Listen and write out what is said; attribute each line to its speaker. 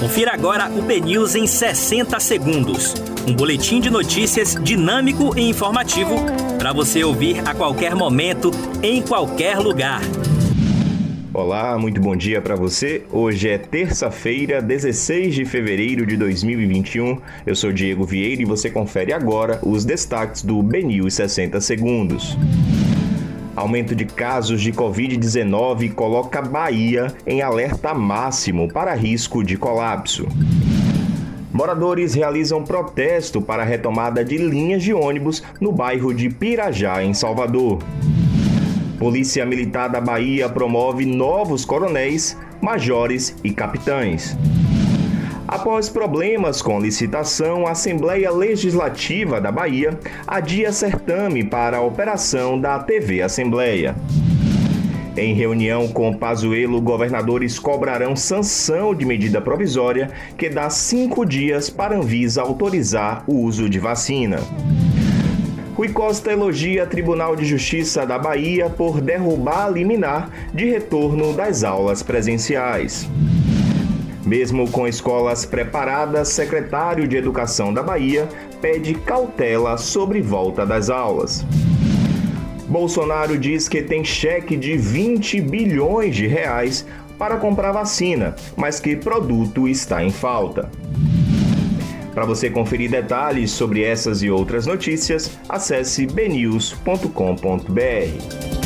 Speaker 1: Confira agora o BNews em 60 segundos. Um boletim de notícias dinâmico e informativo para você ouvir a qualquer momento, em qualquer lugar.
Speaker 2: Olá, muito bom dia para você. Hoje é terça-feira, 16 de fevereiro de 2021. Eu sou Diego Vieira e você confere agora os destaques do BNews 60 segundos. Aumento de casos de Covid-19 coloca Bahia em alerta máximo para risco de colapso. Moradores realizam protesto para a retomada de linhas de ônibus no bairro de Pirajá, em Salvador. Polícia Militar da Bahia promove novos coronéis, majores e capitães. Após problemas com licitação, a Assembleia Legislativa da Bahia adia certame para a operação da TV Assembleia. Em reunião com Pazuello, governadores cobrarão sanção de medida provisória que dá cinco dias para Anvisa autorizar o uso de vacina. Rui Costa elogia Tribunal de Justiça da Bahia por derrubar a liminar de retorno das aulas presenciais. Mesmo com escolas preparadas, secretário de Educação da Bahia pede cautela sobre volta das aulas. Bolsonaro diz que tem cheque de 20 bilhões de reais para comprar vacina, mas que produto está em falta. Para você conferir detalhes sobre essas e outras notícias, acesse bnews.com.br.